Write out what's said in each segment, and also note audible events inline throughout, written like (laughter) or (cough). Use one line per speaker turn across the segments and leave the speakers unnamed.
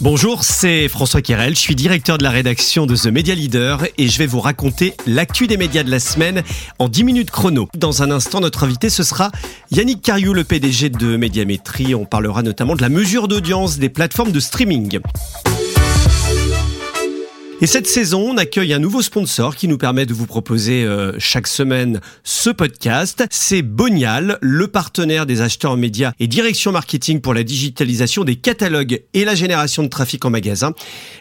Bonjour, c'est François Kirel, je suis directeur de la rédaction de The Media Leader et je vais vous raconter l'actu des médias de la semaine en 10 minutes chrono. Dans un instant, notre invité ce sera Yannick Cariou, le PDG de Médiamétrie. On parlera notamment de la mesure d'audience des plateformes de streaming. Et cette saison, on accueille un nouveau sponsor qui nous permet de vous proposer euh, chaque semaine ce podcast. C'est Bonial, le partenaire des acheteurs médias et direction marketing pour la digitalisation des catalogues et la génération de trafic en magasin.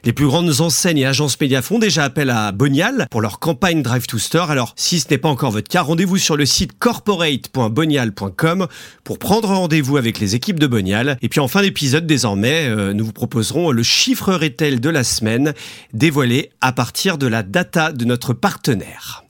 Les plus grandes enseignes et agences médias font déjà appel à Bonial pour leur campagne Drive to Store. Alors, si ce n'est pas encore votre cas, rendez-vous sur le site corporate.bonial.com pour prendre rendez-vous avec les équipes de Bonial. Et puis en fin d'épisode, désormais, euh, nous vous proposerons le chiffre retail de la semaine dévoilé à partir de la data de notre partenaire.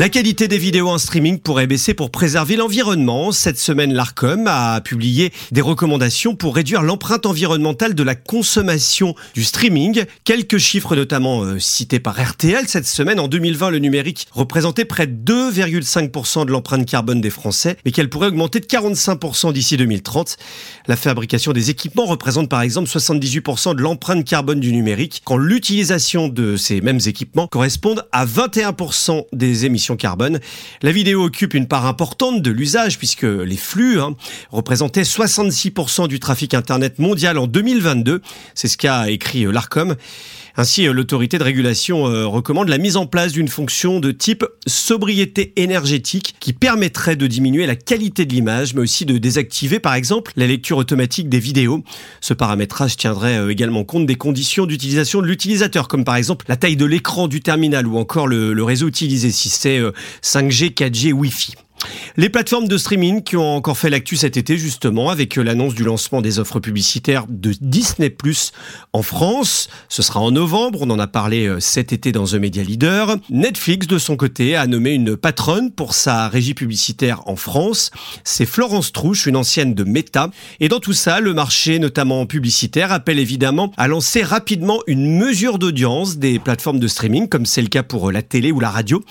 La qualité des vidéos en streaming pourrait baisser pour préserver l'environnement. Cette semaine, l'ARCOM a publié des recommandations pour réduire l'empreinte environnementale de la consommation du streaming. Quelques chiffres notamment euh, cités par RTL cette semaine. En 2020, le numérique représentait près de 2,5% de l'empreinte carbone des Français, mais qu'elle pourrait augmenter de 45% d'ici 2030. La fabrication des équipements représente par exemple 78% de l'empreinte carbone du numérique, quand l'utilisation de ces mêmes équipements correspond à 21% des émissions carbone. La vidéo occupe une part importante de l'usage puisque les flux hein, représentaient 66% du trafic Internet mondial en 2022. C'est ce qu'a écrit euh, l'ARCOM. Ainsi, euh, l'autorité de régulation euh, recommande la mise en place d'une fonction de type sobriété énergétique qui permettrait de diminuer la qualité de l'image, mais aussi de désactiver, par exemple, la lecture automatique des vidéos. Ce paramétrage tiendrait également compte des conditions d'utilisation de l'utilisateur, comme par exemple la taille de l'écran du terminal ou encore le, le réseau utilisé, si c'est 5G, 4G, Wi-Fi. Les plateformes de streaming qui ont encore fait l'actu cet été justement avec euh, l'annonce du lancement des offres publicitaires de Disney Plus en France. Ce sera en novembre, on en a parlé euh, cet été dans The Media Leader. Netflix de son côté a nommé une patronne pour sa régie publicitaire en France. C'est Florence Trouche, une ancienne de Meta. Et dans tout ça, le marché notamment publicitaire appelle évidemment à lancer rapidement une mesure d'audience des plateformes de streaming comme c'est le cas pour euh, la télé ou la radio.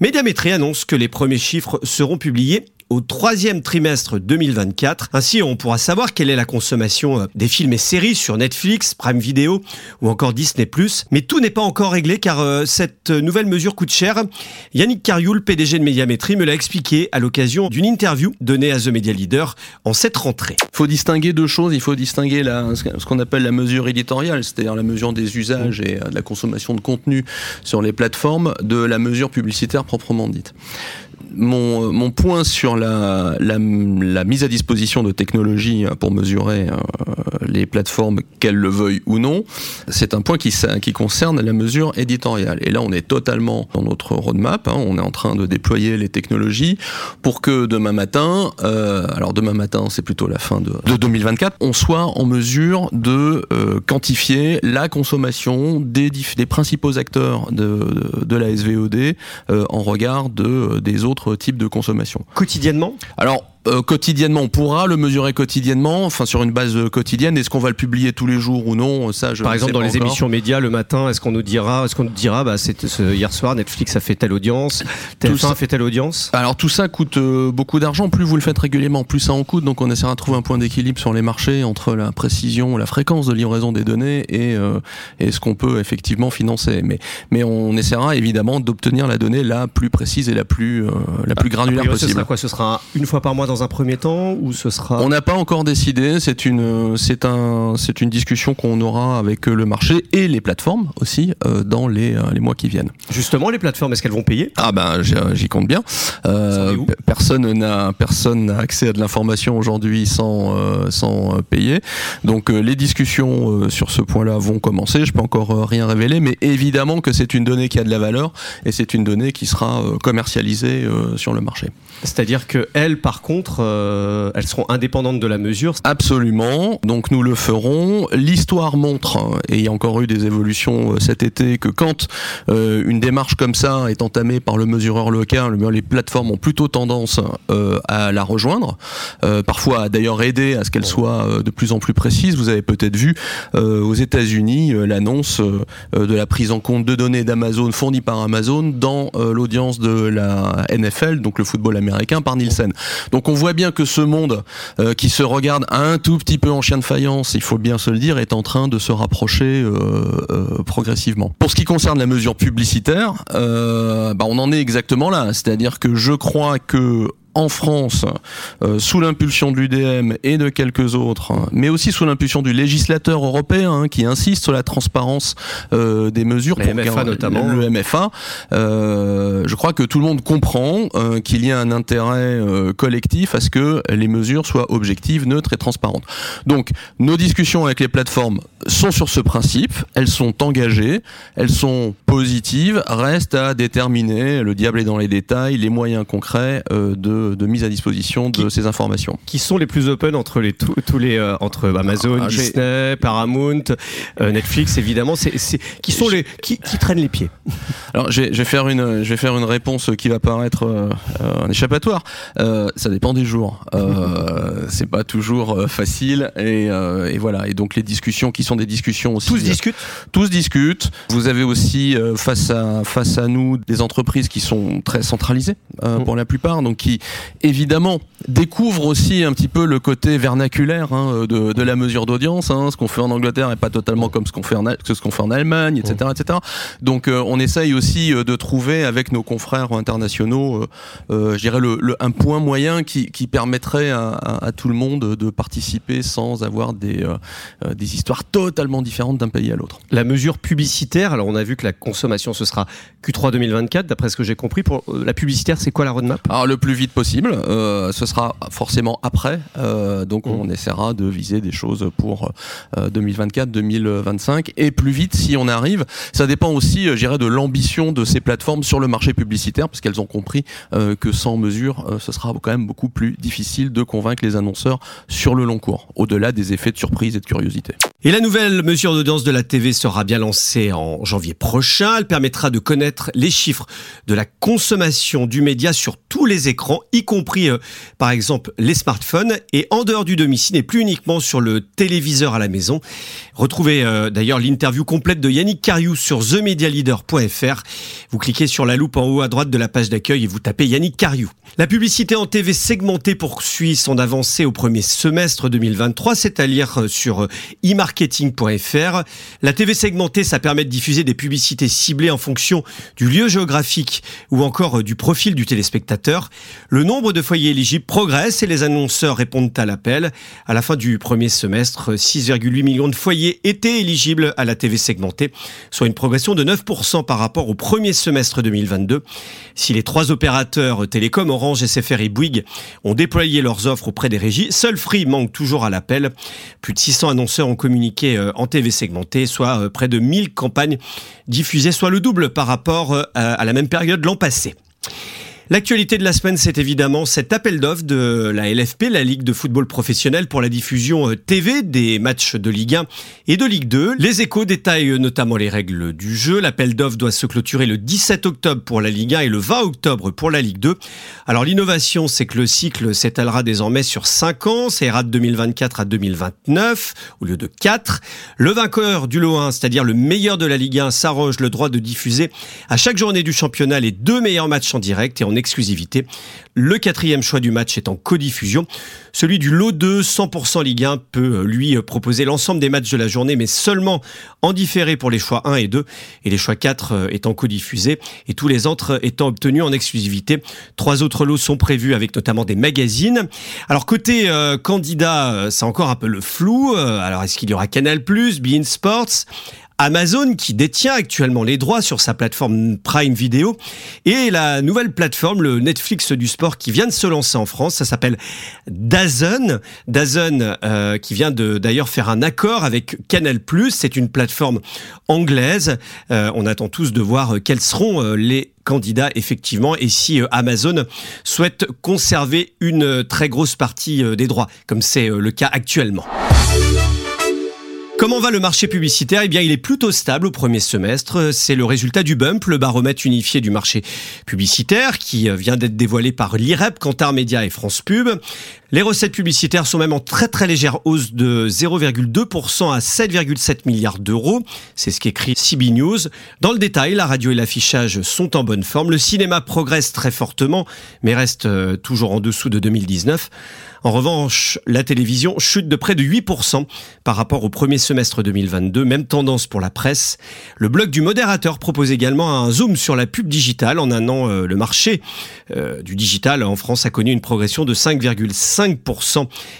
Médiamétrie annonce que les premiers chiffres seront publiés au troisième trimestre 2024. Ainsi, on pourra savoir quelle est la consommation euh, des films et séries sur Netflix, Prime Video ou encore Disney+. Mais tout n'est pas encore réglé car euh, cette nouvelle mesure coûte cher. Yannick Carioul, PDG de Médiamétrie, me l'a expliqué à l'occasion d'une interview donnée à The Media Leader en cette rentrée.
Il faut distinguer deux choses. Il faut distinguer ce qu'on appelle la mesure éditoriale, c'est-à-dire la mesure des usages et euh, de la consommation de contenu sur les plateformes, de la mesure publicitaire proprement dite mon, mon, point sur la, la, la, mise à disposition de technologies pour mesurer euh, les plateformes, qu'elles le veuillent ou non, c'est un point qui, qui concerne la mesure éditoriale. Et là, on est totalement dans notre roadmap. Hein, on est en train de déployer les technologies pour que demain matin, euh, alors demain matin, c'est plutôt la fin de, de, 2024, on soit en mesure de euh, quantifier la consommation des, des principaux acteurs de, de, de la SVOD euh, en regard de, des autres type de consommation.
Quotidiennement?
Alors, euh, quotidiennement, on pourra le mesurer quotidiennement, enfin sur une base quotidienne. Est-ce qu'on va le publier tous les jours ou non? Ça, je
Par exemple, dans les émissions médias le matin, est-ce qu'on nous dira, est-ce qu'on nous dira, bah, c'est hier soir Netflix a fait telle audience, TF1 a fait telle audience?
Alors tout ça coûte euh, beaucoup d'argent. Plus vous le faites régulièrement, plus ça en coûte. Donc on essaiera de trouver un point d'équilibre sur les marchés entre la précision, la fréquence de livraison des données et, euh, et ce qu'on peut effectivement financer. Mais mais on essaiera évidemment d'obtenir la donnée la plus précise et la plus la plus granulaire possible. Ce
sera quoi? Ce sera une fois par mois dans un premier temps ou ce sera
On n'a pas encore décidé. C'est une, c'est un, c'est une discussion qu'on aura avec le marché et les plateformes aussi euh, dans les, euh, les mois qui viennent.
Justement, les plateformes, est-ce qu'elles vont payer?
Ah ben, j'y compte bien. Euh, personne n'a, personne n'a accès à de l'information aujourd'hui sans, euh, sans payer. Donc les discussions sur ce point-là vont commencer. Je peux encore rien révéler, mais évidemment que c'est une donnée qui a de la valeur et c'est une donnée qui sera commercialisée sur le marché.
C'est-à-dire que elles, par contre, euh, elles seront indépendantes de la mesure
Absolument. Donc nous le ferons. L'histoire montre, hein, et il y a encore eu des évolutions euh, cet été, que quand euh, une démarche comme ça est entamée par le mesureur local, les plateformes ont plutôt tendance à la rejoindre. parfois, d'ailleurs, aider à ce qu'elle soit de plus en plus précise. Vous avez peut-être vu aux États-Unis l'annonce de la prise en compte de données d'Amazon fournies par Amazon dans l'audience de la NFL, donc le football américain, par Nielsen. Donc on voit bien que ce monde euh, qui se regarde un tout petit peu en chien de faïence, il faut bien se le dire, est en train de se rapprocher euh, progressivement. Pour ce qui concerne la mesure publicitaire, bah, on en est exactement là, c'est-à-dire que je crois que en France, euh, sous l'impulsion de l'UDM et de quelques autres, mais aussi sous l'impulsion du législateur européen hein, qui insiste sur la transparence euh, des mesures,
le MFA notamment,
le MFA. Euh, je crois que tout le monde comprend qu'il y a un intérêt collectif à ce que les mesures soient objectives, neutres et transparentes. Donc, nos discussions avec les plateformes sont sur ce principe, elles sont engagées, elles sont positives, reste à déterminer, le diable est dans les détails, les moyens concrets de de, mise à disposition de ces informations.
Qui sont les plus open entre les tous les euh, entre Amazon, ah, Disney, Paramount, euh, Netflix évidemment, c'est qui sont les qui, traînent les pieds. (laughs)
Alors je vais faire une je vais faire une réponse qui va paraître euh, un échappatoire. ça dépend des jours. (laughs) c'est pas toujours facile et, et, voilà et donc les discussions qui sont des discussions aussi.
Tous discutent.
Tous discutent. Vous avez aussi face à face à nous des entreprises qui sont très centralisées mm. pour la plupart donc qui évidemment découvre aussi un petit peu le côté vernaculaire hein, de, de, la mesure d'audience. Hein. Ce qu'on fait en Angleterre n'est pas totalement comme ce qu'on fait en, ce qu'on fait en Allemagne, etc., etc. Donc euh, on essaye aussi euh, de trouver avec nos confrères internationaux, euh, je dirais le, un point moyen qui, qui permettrait à, à, tout le monde de participer sans avoir des, des histoires totalement différentes d'un pays à l'autre.
La mesure publicitaire, alors on a vu que la consommation ce sera Q3 2024, d'après ce que j'ai compris. Pour la publicitaire, c'est quoi la roadmap?
Alors le plus vite possible. Euh, ce sera forcément après. Euh, donc on mmh. essaiera de viser des choses pour 2024-2025 euh, et plus vite si on arrive. Ça dépend aussi, je dirais, de l'ambition de ces plateformes sur le marché publicitaire, parce qu'elles ont compris que sans mesure, ce sera quand même beaucoup plus difficile de convaincre les annonceurs sur le long cours, au-delà des effets de surprise et de curiosité.
Et la nouvelle mesure d'audience de la TV sera bien lancée en janvier prochain. Elle permettra de connaître les chiffres de la consommation du média sur tous les écrans, y compris euh, par exemple les smartphones, et en dehors du domicile et plus uniquement sur le téléviseur à la maison. Retrouvez euh, d'ailleurs l'interview complète de Yannick Cariou sur themedialeader.fr. Vous cliquez sur la loupe en haut à droite de la page d'accueil et vous tapez Yannick Cariou. La publicité en TV segmentée poursuit son avancée au premier semestre 2023, c'est à dire euh, sur iMarketing marketing.fr. La TV segmentée, ça permet de diffuser des publicités ciblées en fonction du lieu géographique ou encore du profil du téléspectateur. Nombre de foyers éligibles progresse et les annonceurs répondent à l'appel. À la fin du premier semestre, 6,8 millions de foyers étaient éligibles à la TV segmentée, soit une progression de 9% par rapport au premier semestre 2022. Si les trois opérateurs télécom, Orange, SFR et Bouygues ont déployé leurs offres auprès des régies, seul Free manque toujours à l'appel. Plus de 600 annonceurs ont communiqué euh, en TV segmenté, soit euh, près de 1000 campagnes diffusées, soit le double par rapport euh, à la même période l'an passé. L'actualité de la semaine, c'est évidemment cet appel d'offres de la LFP, la Ligue de football professionnel, pour la diffusion euh, TV des matchs de Ligue 1 et de Ligue 2. Les échos détaillent notamment les règles du jeu. L'appel d'offres doit se clôturer le 17 octobre pour la Ligue 1 et le 20 octobre pour la Ligue 2. Alors l'innovation, c'est que le cycle s'étalera désormais sur 5 ans, ça ira de 2024 à 2029 au lieu de 4. Le vainqueur du lot 1, c'est-à-dire le meilleur de la Ligue 1, s'arroge le droit de diffuser à chaque journée du championnat les deux meilleurs matchs en direct et on exclusivité. Le quatrième choix du match est en codiffusion. Celui du lot 2, 100% Ligue 1, peut euh, lui euh, proposer l'ensemble des matchs de la journée, mais seulement en différé pour les choix 1 et 2, et les choix 4 euh, étant codiffusés, et tous les autres étant obtenus en exclusivité. Trois autres lots sont prévus avec notamment des magazines. Alors côté candidat, c'est encore un peu le flou. alors est-ce qu'il y aura Canal+, Bein Sports? Amazon qui détient actuellement les droits sur sa plateforme Prime Video et la nouvelle plateforme, le Netflix du sport qui vient de se lancer en France, ça s'appelle DAZN. DAZN euh, qui vient de d'ailleurs faire un accord avec Canal+, c'est une plateforme anglaise. Euh, on attend tous de voir euh, quels seront les candidats effectivement et si Amazon souhaite conserver une très grosse partie des droits comme c'est le cas actuellement. Comment va le marché publicitaire Eh bien, il est plutôt stable au premier semestre. C'est le résultat du BUMP, le baromètre unifié du marché publicitaire, qui vient d'être dévoilé par l'IREP, Kantar Media et France Pub. Les recettes publicitaires sont même en très très légère hausse de 0,2% à 7,7 milliards d'euros. C'est ce qu'écrit CB News. Dans le détail, la radio et l'affichage sont en bonne forme. Le cinéma progresse très fortement, mais reste euh, toujours en dessous de 2019. En revanche, la télévision chute de près de 8% par rapport au premier semestre 2022. Même tendance pour la presse. Le blog du modérateur propose également un zoom sur la pub digitale. En un an, euh, le marché euh, du digital en France a connu une progression de 5,5%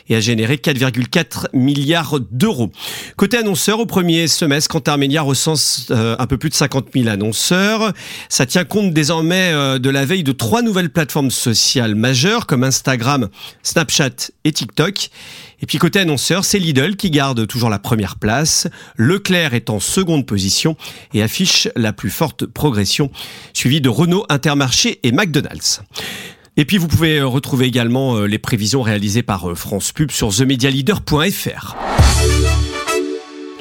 et a généré 4,4 milliards d'euros. Côté annonceurs, au premier semestre, Intermédiaire recense euh, un peu plus de 50 000 annonceurs. Ça tient compte désormais de la veille de trois nouvelles plateformes sociales majeures comme Instagram, Snapchat et TikTok. Et puis côté annonceur, c'est Lidl qui garde toujours la première place. Leclerc est en seconde position et affiche la plus forte progression, suivi de Renault, Intermarché et McDonald's. Et puis vous pouvez retrouver également euh, les prévisions réalisées par euh, France Pub sur themedialeader.fr.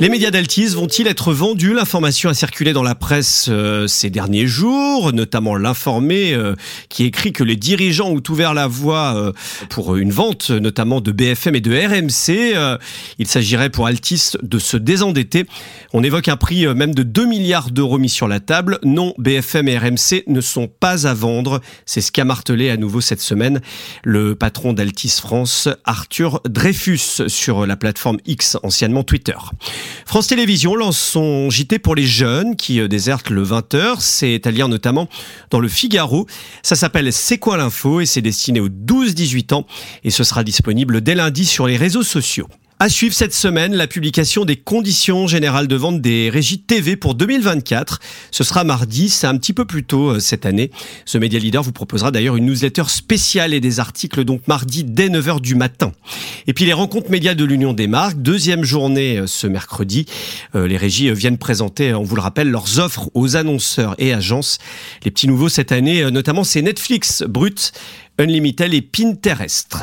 Les médias d'Altis vont-ils être vendus? L'information a circulé dans la presse euh, ces derniers jours, notamment l'informé euh, qui écrit que les dirigeants ont ouvert la voie euh, pour une vente, notamment de BFM et de RMC. il s'agirait pour Altis de se désendetter. On évoque un prix même de 2 milliards d'euros mis sur la table. Non, BFM et RMC ne sont pas à vendre. C'est ce qu'a martelé à nouveau cette semaine le patron d'Altis France, Arthur Dreyfus, sur la plateforme X, anciennement Twitter. France Télévisions lance son JT pour les jeunes qui euh, désertent le 20h. C'est à lire notamment dans le Figaro. Ça s'appelle C'est quoi l'info et c'est destiné aux 12-18 ans et ce sera disponible dès lundi sur les réseaux sociaux. À suivre cette semaine, la publication des conditions générales de vente des régies TV pour 2024. Ce sera mardi, c'est un petit peu plus tôt euh, cette année. Ce Média Leader vous proposera d'ailleurs une newsletter spéciale et des articles donc mardi dès 9h du matin. Et puis les rencontres médias de l'Union des marques, deuxième journée euh, ce mercredi. Euh, les régies viennent présenter, on vous le rappelle, leurs offres aux annonceurs et agences. Les petits nouveaux cette année, notamment c'est Netflix, Brut, Unlimited et Pinterest.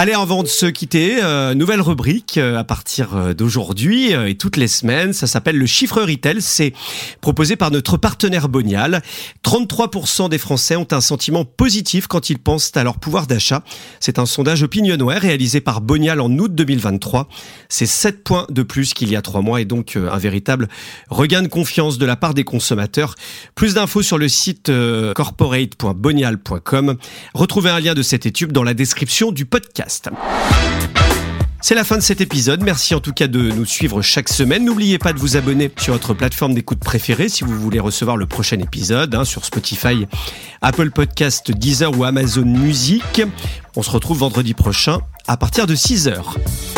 Allez, avant de se quitter, euh, nouvelle rubrique euh, à partir euh, d'aujourd'hui et toutes les semaines. Ça s'appelle le chiffre retail. C'est proposé par notre partenaire Bonial. 33% des Français ont un sentiment positif quand ils pensent à leur pouvoir d'achat. C'est un sondage opinionware réalisé par Bonial en août 2023. C'est 7 points de plus qu'il y a 3 mois et donc un véritable regain de confiance de la part des consommateurs. Plus d'infos sur le site corporate.bonial.com. Retrouvez un lien de cette étude dans la description du podcast. C'est la fin de cet épisode. Merci en tout cas de nous suivre chaque semaine. N'oubliez pas de vous abonner sur votre plateforme d'écoute préférée si vous voulez recevoir le prochain épisode hein, sur Spotify, Apple Podcast, Deezer ou Amazon Music. On se retrouve vendredi prochain à partir de 6h.